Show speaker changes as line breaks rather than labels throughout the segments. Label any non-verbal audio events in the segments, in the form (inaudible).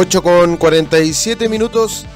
8 con 47 minutos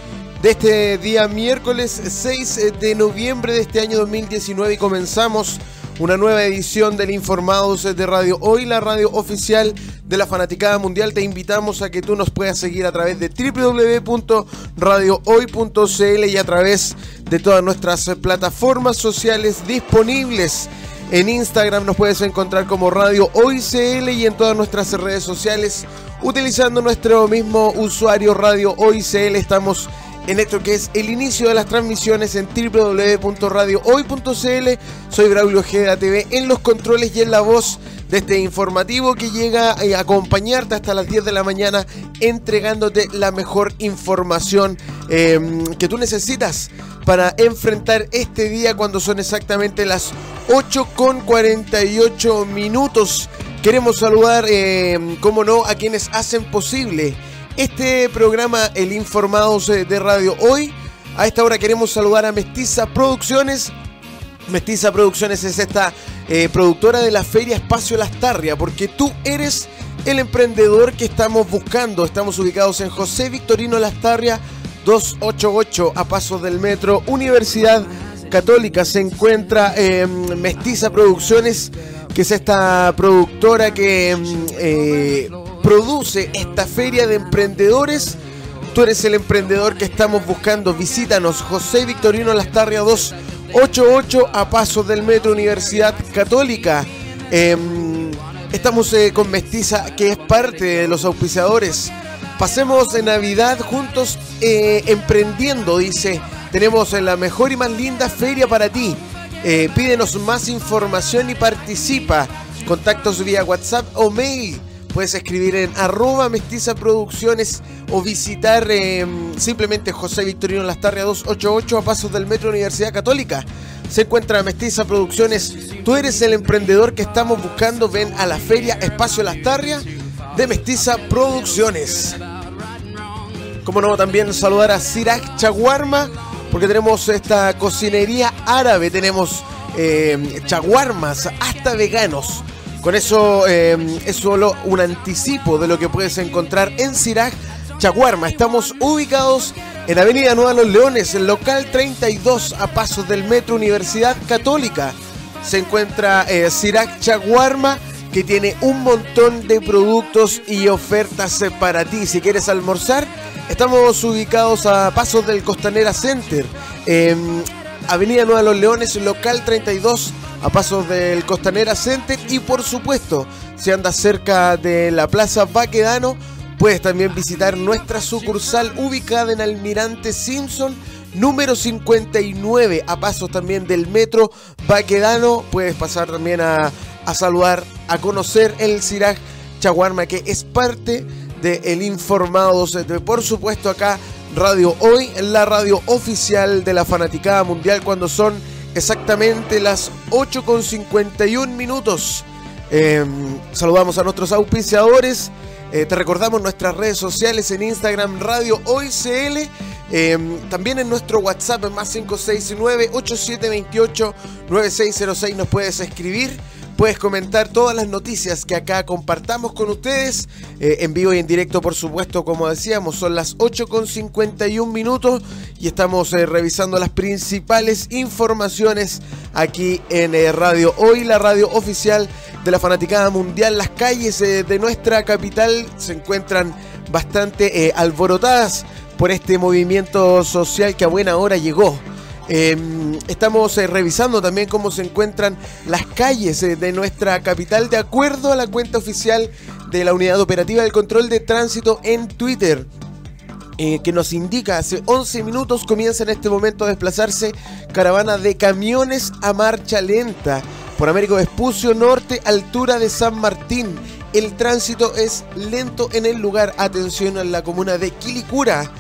de este día miércoles 6 de noviembre de este año 2019 y comenzamos una nueva edición del Informados de Radio Hoy, la radio oficial de la Fanaticada Mundial. Te invitamos a que tú nos puedas seguir a través de www.radiohoy.cl y a través de todas nuestras plataformas sociales disponibles. En Instagram nos puedes encontrar como Radio Hoy CL y en todas nuestras redes sociales utilizando nuestro mismo usuario Radio Hoy CL. Estamos en esto que es el inicio de las transmisiones en www.radiohoy.cl. Soy Braulio Ojeda TV en los controles y en la voz de este informativo que llega a acompañarte hasta las 10 de la mañana entregándote la mejor información em, que tú necesitas para enfrentar este día cuando son exactamente las 8 con 48 minutos. Queremos saludar, eh, como no, a quienes hacen posible este programa, el Informados eh, de Radio Hoy. A esta hora queremos saludar a Mestiza Producciones. Mestiza Producciones es esta eh, productora de la Feria Espacio Lastarria, porque tú eres el emprendedor que estamos buscando. Estamos ubicados en José Victorino Lastarria 288 a pasos del metro Universidad Católica. Se encuentra Mestiza Producciones que es esta productora que mm, eh, produce esta feria de emprendedores. Tú eres el emprendedor que estamos buscando. Visítanos, José Victorino Lastarria 288 a pasos del Metro Universidad Católica. Em, estamos eh, con Mestiza, que es parte de los auspiciadores. Pasemos en Navidad juntos eh, emprendiendo, dice. Tenemos la mejor y más linda feria para ti. Eh, pídenos más información y participa. Contactos vía WhatsApp o mail. Puedes escribir en arroba mestiza producciones o visitar em, simplemente José Victorino Lastarria 288 a pasos del Metro Universidad Católica. Se encuentra Mestiza Producciones. Tú eres el emprendedor que estamos buscando. Ven a la feria Espacio Lastarria de Mestiza Producciones. Como no, también saludar a Sirac Chaguarma porque tenemos esta cocinería árabe, tenemos eh, chaguarmas, hasta veganos. Con eso eh, es solo un anticipo de lo que puedes encontrar en Sirac Chaguarma. Estamos ubicados en Avenida Nueva Los Leones, el local 32, a pasos del Metro Universidad Católica. Se encuentra eh, Sirac Chaguarma que tiene un montón de productos y ofertas para ti. Si quieres almorzar, Estamos ubicados a pasos del Costanera Center, en Avenida Nueva Los Leones, local 32, a pasos del Costanera Center. Y por supuesto, si andas cerca de la Plaza Baquedano, puedes también visitar nuestra sucursal ubicada en Almirante Simpson número 59, a pasos también del metro Baquedano. Puedes pasar también a, a saludar, a conocer el Siraj Chaguarma, que es parte de El Informados. Por supuesto, acá Radio Hoy, la radio oficial de la Fanaticada Mundial, cuando son exactamente las 8 con 51 minutos. Em, saludamos a nuestros auspiciadores. Eh, te recordamos nuestras redes sociales en Instagram Radio Hoy CL. Em, también en nuestro WhatsApp más 569 8728 9606 nos puedes escribir Puedes comentar todas las noticias que acá compartamos con ustedes eh, en vivo y en directo, por supuesto, como decíamos, son las 8 con 51 minutos y estamos eh, revisando las principales informaciones aquí en eh, Radio Hoy, la radio oficial de la Fanaticada Mundial. Las calles de nuestra capital se encuentran bastante alborotadas por este movimiento social que a buena hora llegó. Em, estamos eh, revisando también cómo se encuentran las calles eh, de nuestra capital de acuerdo a la cuenta oficial de la Unidad Operativa del Control de Tránsito en Twitter. Eh, que nos indica hace 11 minutos comienza en este momento a desplazarse caravana de camiones a marcha lenta por Américo Vespucio Norte, altura de San Martín. El tránsito es lento en el lugar. Atención a la comuna de Quilicura.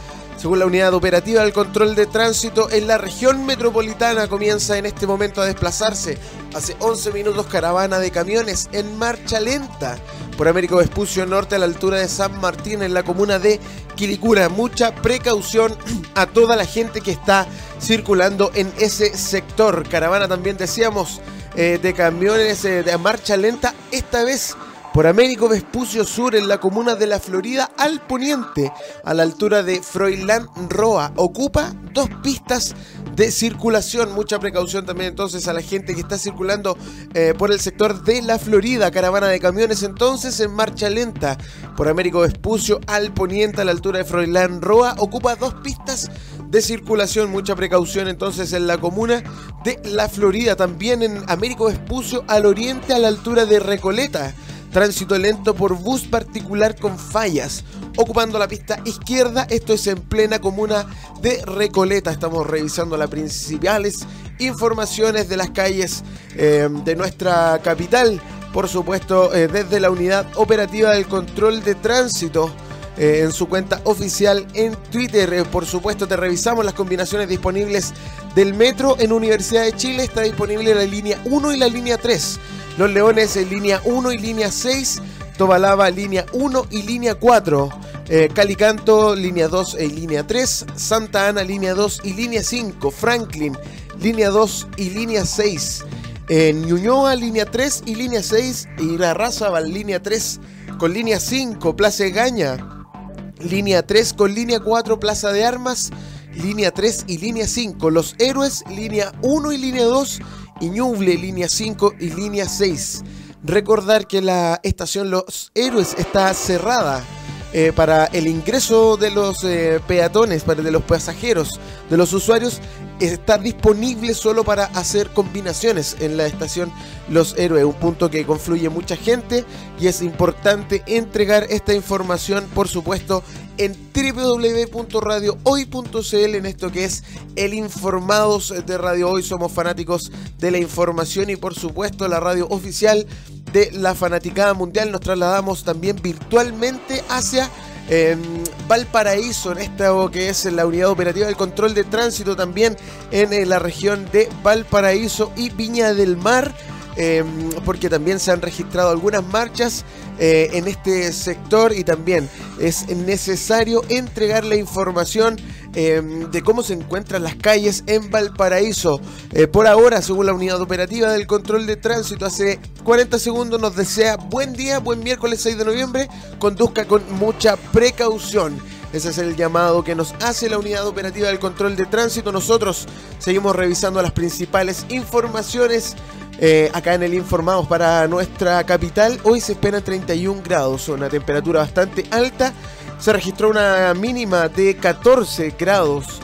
Según la unidad operativa del control de tránsito en la región metropolitana comienza en este momento a desplazarse. Hace 11 minutos caravana de camiones en marcha lenta por Américo Vespucio Norte a la altura de San Martín en la comuna de Quilicura. Mucha precaución (clears throat) a toda la gente que está circulando en ese sector. Caravana también decíamos eh, de camiones eh, de marcha lenta, esta vez por Américo Vespucio Sur en la comuna de La Florida al poniente, a la altura de Froilán Roa. Ocupa dos pistas de circulación. Mucha precaución también entonces a la gente que está circulando eh, por el sector de la Florida. Caravana de camiones entonces en marcha lenta por Américo Vespucio al poniente a la altura de Froilán Roa. Ocupa dos pistas de circulación. Mucha precaución entonces en la comuna de la Florida. También en Américo Vespucio al oriente a la altura de Recoleta. Tránsito lento por bus particular con fallas. Ocupando la pista izquierda, esto es en plena comuna de Recoleta. Estamos revisando las principales informaciones de las calles eh, de nuestra capital. Por supuesto, eh, desde la unidad operativa del control de tránsito. Eh, en su cuenta oficial en Twitter. por supuesto, te revisamos las combinaciones disponibles del metro en Universidad de Chile. Está disponible la línea 1 y la línea 3. Los Leones en línea 1 y línea 6. Tobalaba línea 1 y línea 4. Eh, Calicanto línea 2 y línea 3. Santa Ana línea 2 y línea 5. Franklin línea 2 y línea 6. En Ñuñoa línea 3 y línea 6. Y La Raza línea 3 con línea 5. Plaza Gaña línea 3 con línea 4. Plaza de Armas línea 3 y línea 5. Los Héroes línea 1 y línea 2 Iñuble, línea 5 y línea 6. Recordar que la estación Los Héroes está cerrada eh, para el ingreso de los eh, peatones, para de los pasajeros, de los usuarios. Está disponible solo para hacer combinaciones en la estación Los Héroes, un punto que confluye mucha gente y es importante entregar esta información, por supuesto, en www.radiohoy.cl en esto que es el Informados de Radio Hoy. Somos fanáticos de la información y por supuesto la radio oficial de la Fanaticada Mundial. Nos trasladamos también virtualmente hacia em, Valparaíso, en esto que es la unidad operativa del control de tránsito también en, en la región de Valparaíso y Viña del Mar. Em, porque también se han registrado algunas marchas eh, en este sector y también es necesario entregar la información em, de cómo se encuentran las calles en Valparaíso. Eh, por ahora, según la unidad operativa del control de tránsito, hace 40 segundos nos desea buen día, buen miércoles 6 de noviembre, conduzca con mucha precaución. Ese es el llamado que nos hace la unidad operativa del control de tránsito. Nosotros seguimos revisando las principales informaciones eh, acá en el Informados para nuestra capital. Hoy se esperan 31 grados, una temperatura bastante alta. Se registró una mínima de 14 grados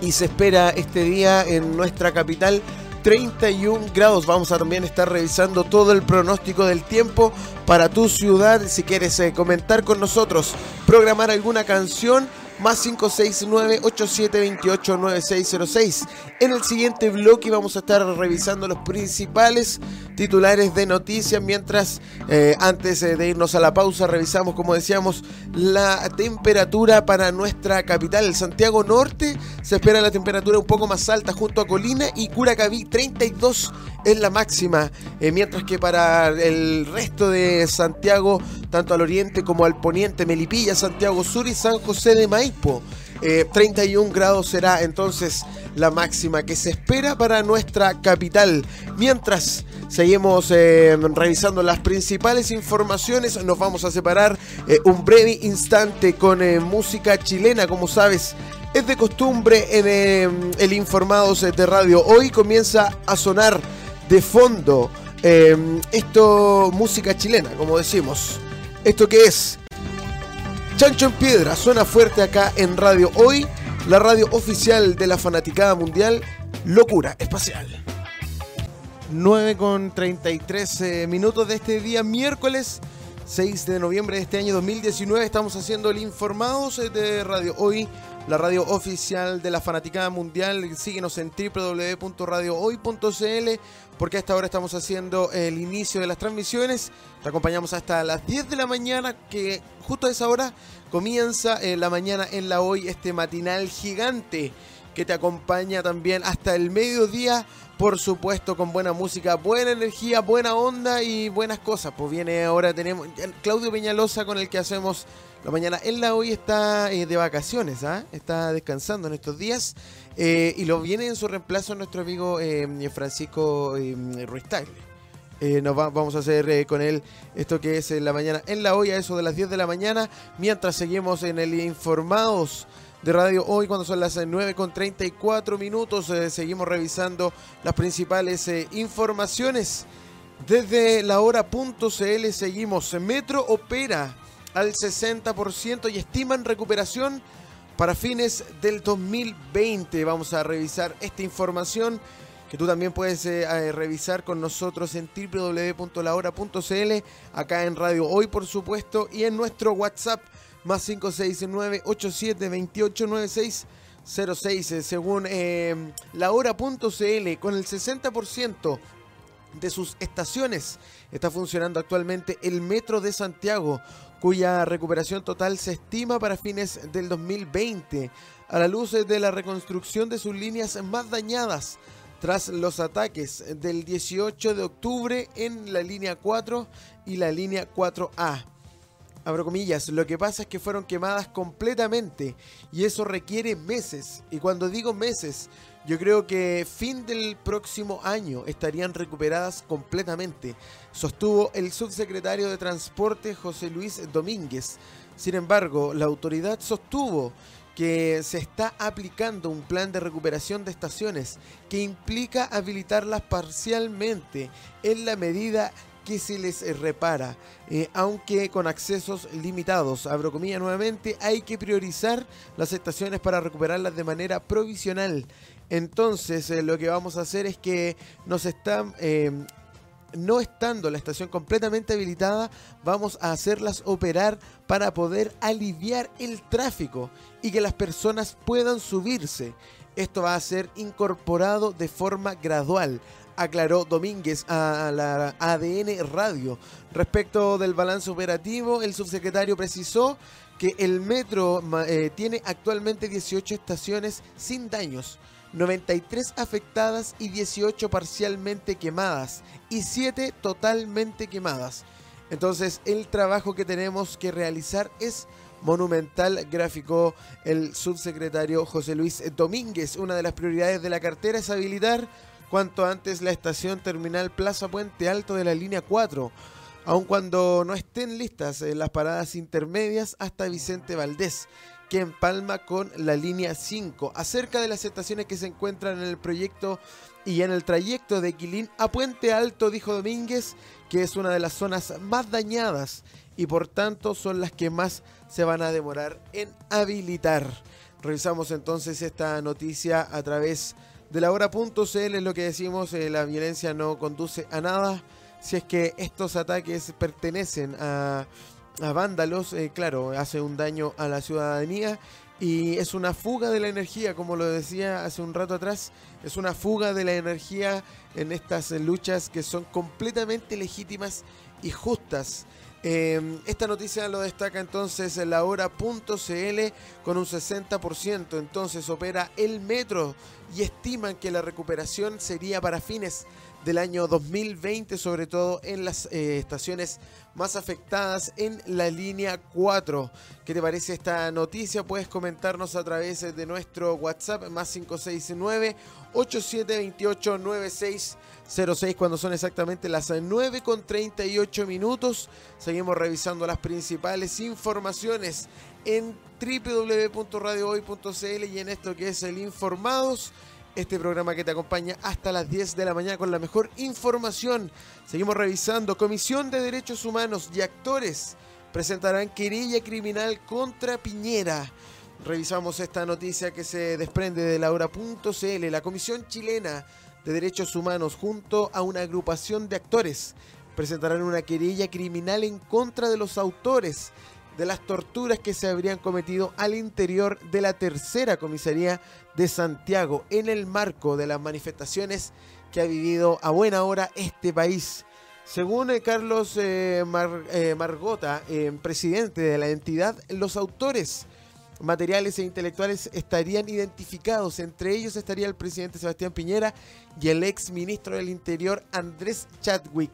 y se espera este día en nuestra capital 31 grados. Vamos a también estar revisando todo el pronóstico del tiempo para tu ciudad. Si quieres eh, comentar con nosotros, programar alguna canción más 569-8728-9606. En el siguiente bloque vamos a estar revisando los principales titulares de noticias, mientras eh, antes eh, de irnos a la pausa revisamos, como decíamos, la temperatura para nuestra capital, el Santiago Norte. Se espera la temperatura un poco más alta junto a Colina y Curacaví, 32 es la máxima, eh, mientras que para el resto de Santiago, tanto al oriente como al poniente, Melipilla, Santiago Sur y San José de Maipo. 31 grados será entonces la máxima que se espera para nuestra capital. Mientras Seguimos eh, revisando las principales informaciones. Nos vamos a separar eh, un breve instante con eh, música chilena. Como sabes, es de costumbre en el Informados de Radio. Hoy comienza a sonar de fondo esto, música chilena, como decimos. ¿Esto que es? Chancho en Piedra suena fuerte acá en Radio Hoy, la radio oficial de la fanaticada mundial, Locura Espacial. 9 con 33 eh, minutos de este día, miércoles 6 de noviembre de este año 2019. Estamos haciendo el Informados eh, de Radio Hoy, la radio oficial de la Fanaticada Mundial. Síguenos en www.radiohoy.cl porque a esta hora estamos haciendo el inicio de las transmisiones. Te acompañamos hasta las 10 de la mañana, que justo a esa hora comienza eh, la mañana en la Hoy, este matinal gigante que te acompaña también hasta el mediodía por supuesto con buena música, buena energía, buena onda y buenas cosas. Pues viene ahora, tenemos Claudio Peñalosa con el que hacemos la mañana. Él la hoy está eh, de vacaciones, ¿ah? está descansando en estos días eh, y lo viene en su reemplazo nuestro amigo eh, Francisco Ruiz nos vamos a hacer con él esto que es en la mañana en la olla, eso de las 10 de la mañana, mientras seguimos en el Informados de Radio Hoy cuando son las 9 con 34 minutos. seguimos revisando las principales informaciones. Desde la hora.cl seguimos. Metro opera al 60% y estiman recuperación para fines del 2020. Vamos a revisar esta información que tú también puedes eh, eh, revisar con nosotros en www.lahora.cl, acá en Radio Hoy por supuesto, y en nuestro WhatsApp más 569-8728-9606, según eh, lahora.cl, con el 60% de sus estaciones. Está funcionando actualmente el Metro de Santiago, cuya recuperación total se estima para fines del 2020, a la luz de la reconstrucción de sus líneas más dañadas tras los ataques del 18 de octubre en la línea 4 y la línea 4A abro comillas, lo que pasa es que fueron quemadas completamente y eso requiere meses. Y cuando digo meses, yo creo que fin del próximo año estarían recuperadas completamente, sostuvo el subsecretario de Transporte José Luis Domínguez. Sin embargo, la autoridad sostuvo que se está aplicando un plan de recuperación de estaciones que implica habilitarlas parcialmente en la medida que se les eh, repara, eh, aunque con accesos limitados. Abro comillas nuevamente, hay que priorizar las estaciones para recuperarlas de manera provisional. Entonces, eh, lo que vamos a hacer es que nos están no estando la estación completamente habilitada, vamos a hacerlas operar para poder aliviar el tráfico y que las personas puedan subirse. Esto va a ser incorporado de forma gradual aclaró Domínguez a la ADN Radio. Respecto del balance operativo, el subsecretario precisó que el metro eh, tiene actualmente 18 estaciones sin daños, 93 afectadas y 18 parcialmente quemadas y 7 totalmente quemadas. Entonces el trabajo que tenemos que realizar es monumental, gráfico el subsecretario José Luis Domínguez. Una de las prioridades de la cartera es habilitar cuanto antes la estación terminal Plaza Puente Alto de la línea 4, aun cuando no estén listas eh, las paradas intermedias hasta Vicente Valdés, que empalma con la línea 5. Acerca de las estaciones que se encuentran en el proyecto y en el trayecto de Quilín a Puente Alto, dijo Domínguez, que es una de las zonas más dañadas y por tanto son las que más se van a demorar en habilitar. Revisamos entonces esta noticia a través de la hora.cl es lo que decimos, eh, la violencia no conduce a nada. Si es que estos ataques pertenecen a, vándalos, eh, claro, hace un daño a la ciudadanía y es una fuga de la energía, como lo decía hace un rato atrás, es una fuga de la energía en estas luchas que son completamente legítimas y justas. Em, esta noticia lo destaca entonces la hora.cl con un 60%. Entonces opera el metro y estiman que la recuperación sería para fines del año 2020, sobre todo en las eh, estaciones más afectadas en la línea 4. ¿Qué te parece esta noticia? Puedes comentarnos a través de nuestro WhatsApp más 569 8728 9606 cuando son exactamente las 9 con 38 minutos. Seguimos revisando las principales informaciones en www.radiohoy.cl y en esto que es el Informados este programa que te acompaña hasta las 10 de la mañana con la mejor información. Seguimos revisando. Comisión de Derechos Humanos y actores presentarán querella criminal contra Piñera. Revisamos esta noticia que se desprende de la hora.cl. La Comisión Chilena de Derechos Humanos junto a una agrupación de actores presentarán una querella criminal en contra de los autores de las torturas que se habrían cometido al interior de la tercera comisaría de Santiago en el marco de las manifestaciones que ha vivido a buena hora este país. Según eh, Carlos eh, eh, Margota, presidente de la entidad, los autores materiales e intelectuales estarían identificados. Entre ellos estaría el presidente Sebastián Piñera y el ex ministro del Interior Andrés Chadwick.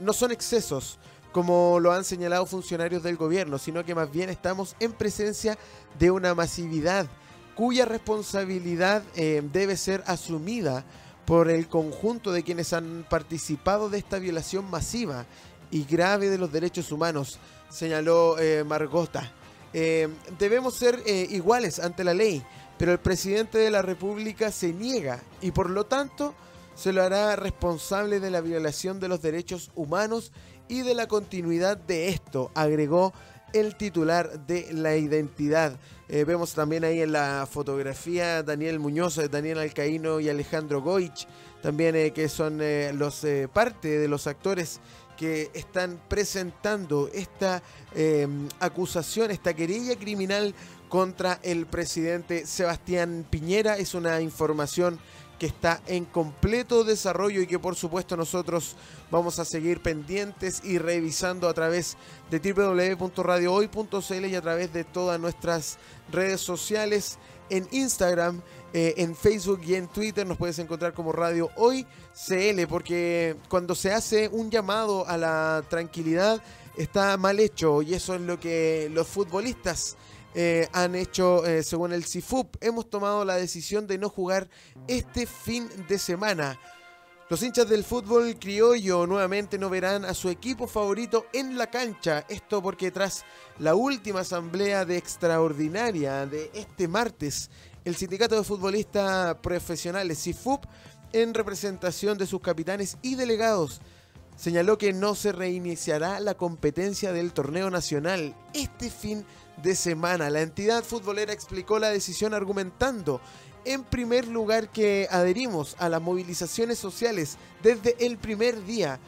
no son excesos como lo han señalado funcionarios del gobierno, sino que más bien estamos en presencia de una masividad cuya responsabilidad eh, debe ser asumida por el conjunto de quienes han participado de esta violación masiva y grave de los derechos humanos, señaló eh, Margota. Eh, debemos ser eh, iguales ante la ley, pero el presidente de la República se niega y por lo tanto se lo hará responsable de la violación de los derechos humanos y de la continuidad de esto, agregó el titular de la identidad. Eh, vemos también ahí en la fotografía Daniel Muñoz, Daniel Alcaíno y Alejandro Goich, también eh, que son eh, los parte de los actores que están presentando esta acusación, esta querella criminal contra el presidente Sebastián Piñera. Es una información que está en completo desarrollo y que por supuesto nosotros vamos a seguir pendientes y revisando a través de www.radiohoy.cl y a través de todas nuestras redes sociales en Instagram, eh, en Facebook y en Twitter. Nos puedes encontrar como Radio Hoy CL porque cuando se hace un llamado a la tranquilidad está mal hecho y eso es lo que los futbolistas eh, han hecho, eh, según el CIFUP, hemos tomado la decisión de no jugar este fin de semana. Los hinchas del fútbol criollo nuevamente no verán a su equipo favorito en la cancha. Esto porque tras la última asamblea de extraordinaria de este martes, el sindicato de futbolistas profesionales CIFUP, en representación de sus capitanes y delegados, señaló que no se reiniciará la competencia del torneo nacional este fin de semana. La entidad futbolera explicó la decisión argumentando, en primer lugar, que adherimos a las movilizaciones sociales desde el primer día.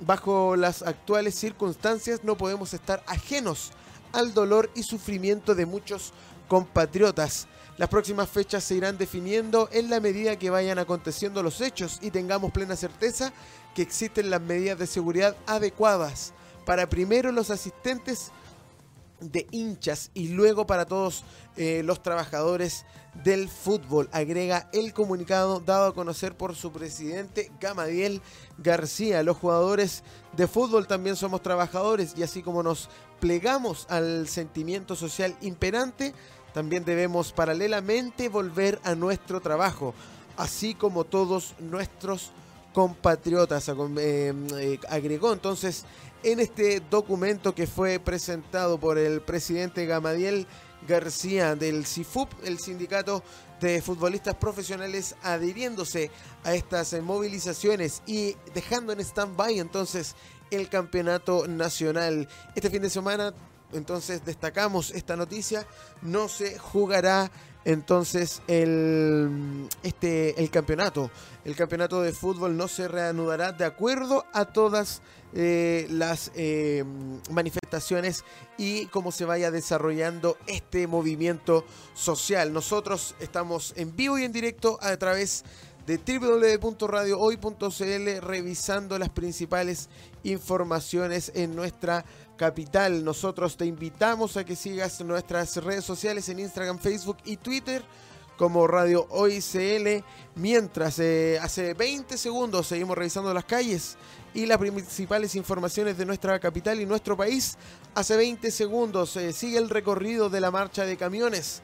Bajo las actuales circunstancias no podemos estar ajenos al dolor y sufrimiento de muchos compatriotas. Las próximas fechas se irán definiendo en la medida que vayan aconteciendo los hechos y tengamos plena certeza que existen las medidas de seguridad adecuadas para primero los asistentes de hinchas y luego para todos eh, los trabajadores del fútbol. Agrega el comunicado dado a conocer por su presidente Gamadiel García. Los jugadores de fútbol también somos trabajadores y así como nos plegamos al sentimiento social imperante, también debemos paralelamente volver a nuestro trabajo, así como todos nuestros compatriotas, eh, agregó entonces en este documento que fue presentado por el presidente Gamadiel García del CIFUP, el sindicato de futbolistas profesionales adhiriéndose a estas movilizaciones y dejando en stand-by entonces el campeonato nacional. Este fin de semana entonces destacamos esta noticia, no se jugará entonces el, este, el campeonato. El campeonato de fútbol no se reanudará de acuerdo a todas eh, las eh, manifestaciones y cómo se vaya desarrollando este movimiento social. Nosotros estamos en vivo y en directo a través de www.radiohoy.cl revisando las principales informaciones en nuestra capital. Nosotros te invitamos a que sigas nuestras redes sociales en Instagram, Facebook y Twitter como Radio Hoy CL. Mientras eh, hace 20 segundos seguimos revisando las calles y las principales informaciones de nuestra capital y nuestro país. Hace 20 segundos eh, sigue el recorrido de la marcha de camiones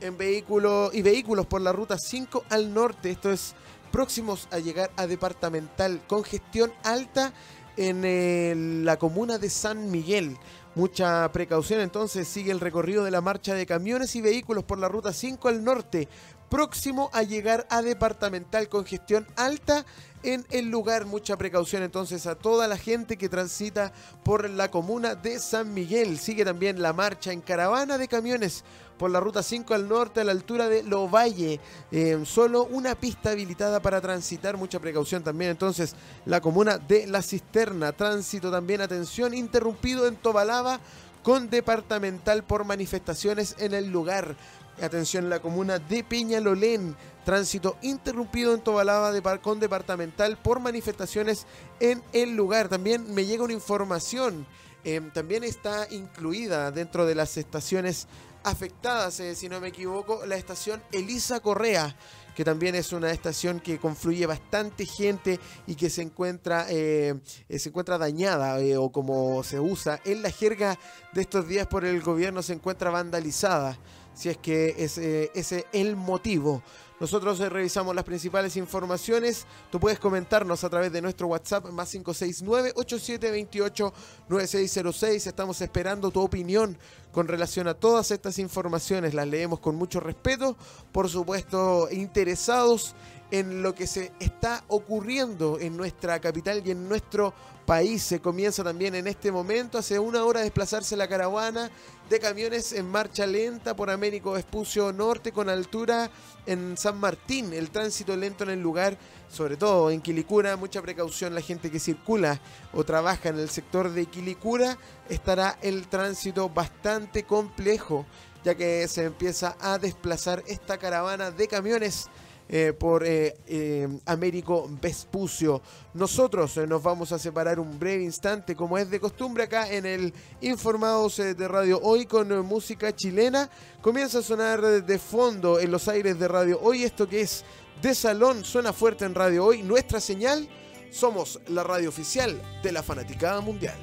en vehículo y vehículos por la ruta 5 al norte. Esto es próximos a llegar a departamental. Congestión alta en la comuna de San Miguel. Mucha precaución entonces sigue el recorrido de la marcha de camiones y vehículos por la ruta 5 al norte, próximo a llegar a departamental congestión alta en el lugar. Mucha precaución entonces a toda la gente que transita por la comuna de San Miguel. Sigue también la marcha en caravana de camiones por la ruta 5 al norte a la altura de Lovalle. Eh, solo una pista habilitada para transitar. Mucha precaución también entonces la comuna de La Cisterna. Tránsito también, atención, interrumpido en Tobalaba con departamental por manifestaciones en el lugar. Atención, la comuna de Peñalolén. Tránsito interrumpido en Tobalaba de con departamental por manifestaciones en el lugar. También me llega una información. Em, también está incluida dentro de las estaciones afectadas, eh, si no me equivoco, la estación Elisa Correa, que también es una estación que confluye bastante gente y que se encuentra, eh, eh, se encuentra dañada o como se usa en la jerga de estos días por el gobierno, se encuentra vandalizada si es que es ese el motivo. Nosotros revisamos las principales informaciones. Tú puedes comentarnos a través de nuestro WhatsApp más 569-8728-9606. Estamos esperando tu opinión con relación a todas estas informaciones. Las leemos con mucho respeto, por supuesto, interesados en lo que se está ocurriendo en nuestra capital y en nuestro país. Se comienza también en este momento, hace una hora, desplazarse la caravana de camiones en marcha lenta por Américo Vespucio Norte con altura en San Martín. El tránsito lento en el lugar, sobre todo en Quilicura, mucha precaución la gente que circula o trabaja en el sector de Quilicura, estará el tránsito bastante complejo ya que se empieza a desplazar esta caravana de camiones eh, por eh, eh, Américo Vespucio. Nosotros nos vamos a separar un breve instante, como es de costumbre acá en el Informados de Radio Hoy con música chilena. Comienza a sonar de fondo en los aires de Radio Hoy esto que es de salón, suena fuerte en Radio Hoy. Nuestra señal, somos la radio oficial de la Fanaticada Mundial.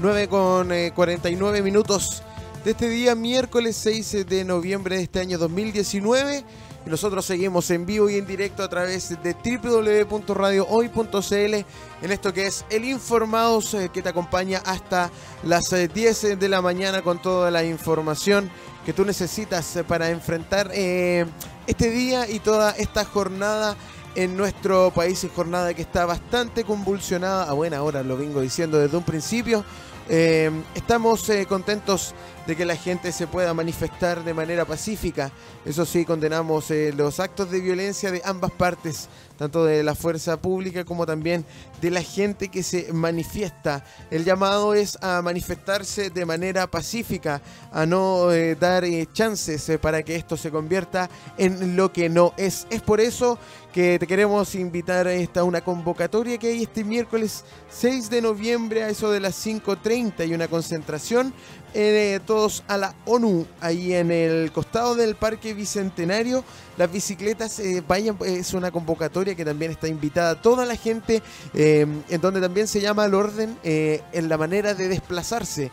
9 con 49 minutos de este día, miércoles 6 de noviembre de este año 2019. Y nosotros seguimos en vivo y en directo a través de www.radiohoy.cl en esto que es el Informados eh, que te acompaña hasta las 10 eh, de la mañana con toda la información que tú necesitas eh, para enfrentar este día y toda esta jornada en nuestro país y jornada que está bastante convulsionada a buena hora, lo vengo diciendo desde un principio. estamos contentos de que la gente se pueda manifestar de manera pacífica. Eso sí, condenamos eh, los actos de violencia de ambas partes, tanto de la fuerza pública como también de la gente que se manifiesta. El llamado es a manifestarse de manera pacífica, a no eh, dar eh, chances para que esto se convierta en lo que no es. Es por eso que te queremos invitar a esta una convocatoria que hay este miércoles 6 de noviembre a eso de las 5.30 y una concentración eh, todos a la ONU, ahí en el costado del Parque Bicentenario. Las bicicletas eh, vayan, es una convocatoria que también está invitada toda la gente, eh, en donde también se llama al orden en la manera de desplazarse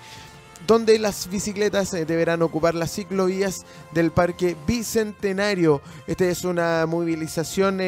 donde las bicicletas deberán ocupar las ciclovías del Parque Bicentenario. Esta es una movilización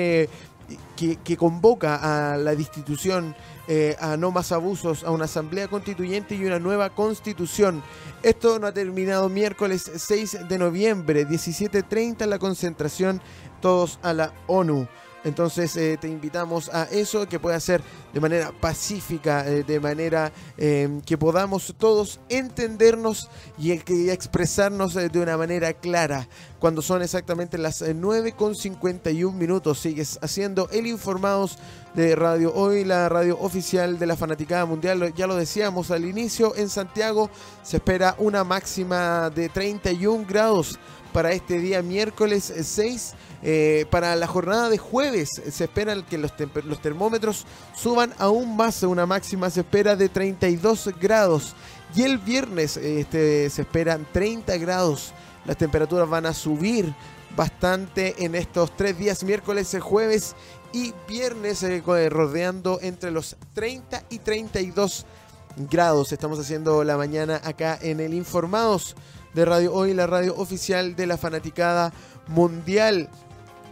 que, que, convoca a la destitución eh, a no más abusos, a una asamblea constituyente y una nueva constitución. Esto no ha terminado miércoles 6 de noviembre, 17.30 la concentración, todos a la ONU. Entonces eh, te invitamos a eso, que pueda ser de manera pacífica, eh, de manera em, que podamos todos entendernos y, que expresarnos de una manera clara. Cuando son exactamente las 9 con 51 minutos, sigues haciendo el Informados de Radio Hoy, la radio oficial de la Fanaticada Mundial. Ya lo decíamos al inicio, en Santiago se espera una máxima de 31 grados para este día miércoles 6. Eh, para la jornada de jueves se espera que los, termómetros suban aún más, una máxima se espera de 32 grados. Y el viernes este, se esperan 30 grados. Las temperaturas van a subir bastante en estos tres días, miércoles, jueves y viernes, eh, rodeando entre los 30 y 32 grados. Estamos haciendo la mañana acá en el Informados de Radio Hoy, la radio oficial de la fanaticada mundial.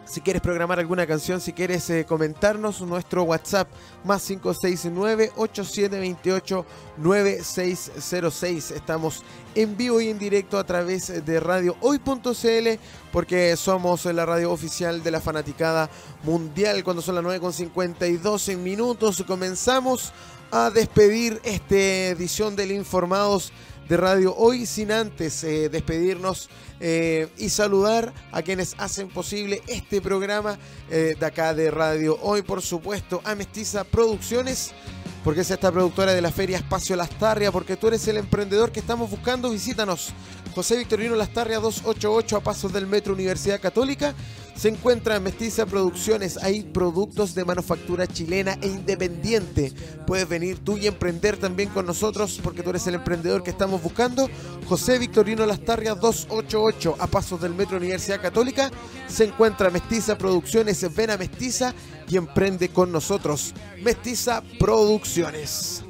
Si quieres programar alguna canción, si quieres eh, comentarnos, nuestro WhatsApp más 569-8728-9606. Estamos en vivo y en directo a través de Radio Hoy.cl porque somos la radio oficial de la fanaticada mundial. Cuando son las 9.52 minutos comenzamos a despedir esta edición del Informados de Radio Hoy sin antes eh, despedirnos eh, y saludar a quienes hacen posible este programa eh, de acá de Radio Hoy, por supuesto, a Mestiza Producciones. Porque es esta productora de la Feria Espacio Lastarria, porque tú eres el emprendedor que estamos buscando, visítanos. José Victorino Lastarria 288 a pasos del Metro Universidad Católica se encuentra Mestiza Producciones. Hay productos de manufactura chilena e independiente. Puedes venir tú y emprender también con nosotros porque tú eres el emprendedor que estamos buscando. José Victorino Lastarria 288 a pasos del Metro Universidad Católica. Se encuentra Mestiza Producciones. Ven a Mestiza y emprende con nosotros. Mestiza Producciones.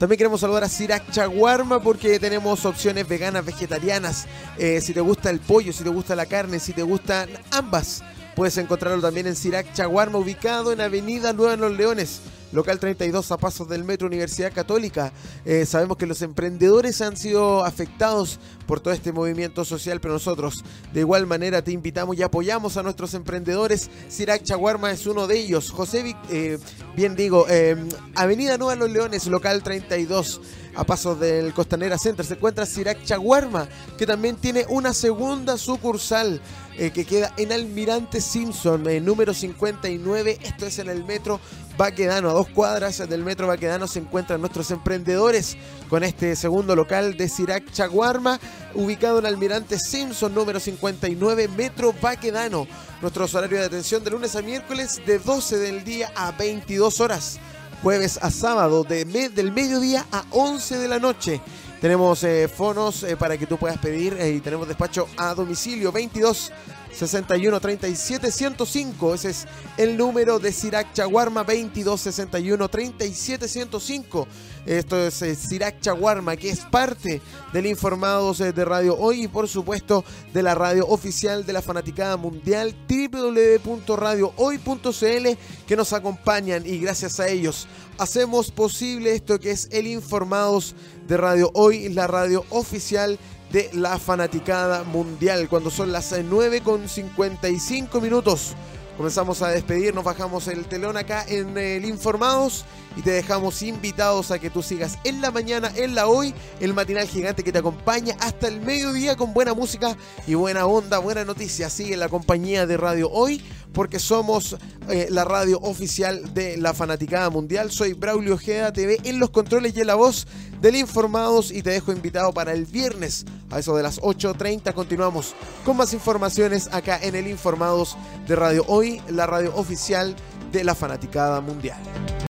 También queremos saludar a Sirac Chaguarma porque tenemos opciones veganas, vegetarianas. Eh, si te gusta el pollo, si te gusta la carne, si te gustan ambas, puedes encontrarlo también en Sirac Chaguarma, ubicado en Avenida Nueva en Los Leones local 32 a pasos del Metro Universidad Católica. Eh, sabemos que los emprendedores han sido afectados por todo este movimiento social, pero nosotros de igual manera te invitamos y apoyamos a nuestros emprendedores. Sirac Chaguarma es uno de ellos. José, eh, bien digo, eh, Avenida Nueva Los Leones, local 32 a pasos del Costanera Center se encuentra Sirac Chaguarma, que también tiene una segunda sucursal que queda en Almirante Simpson, número 59. Esto es en el metro Baquedano, a dos cuadras del metro Baquedano se encuentran nuestros emprendedores con este segundo local de Sirac Chaguarma, ubicado en Almirante Simpson, número 59, metro Baquedano. Nuestro horario de atención de lunes a miércoles de 12 del día a 22 horas. Jueves a sábado de del mediodía a 11 de la noche. Tenemos eh, fonos eh, para que tú puedas pedir eh, y tenemos despacho a domicilio 22 61 37 105. Ese es el número de Sirac Chaguarma 22 61 37 105. Esto es eh, Sirac Chaguarma, que es parte del Informados eh, de Radio Hoy y por supuesto de la radio oficial de la Fanaticada Mundial www.radiohoy.cl que nos acompañan y gracias a ellos hacemos posible esto que es el Informados de Radio Hoy, la radio oficial de la fanaticada mundial. Cuando son las 9 con 55 minutos, comenzamos a despedirnos, bajamos el telón acá en el Informados y te dejamos invitados a que tú sigas en la mañana, en la hoy, el matinal gigante que te acompaña hasta el mediodía con buena música y buena onda, buena noticia. Sigue la compañía de Radio Hoy porque somos eh, la radio oficial de la Fanaticada Mundial. Soy Braulio Ojeda TV en los controles y en la voz del Informados y te dejo invitado para el viernes a eso de las 8.30. Continuamos con más informaciones acá en el Informados de Radio Hoy, la radio oficial de la Fanaticada Mundial.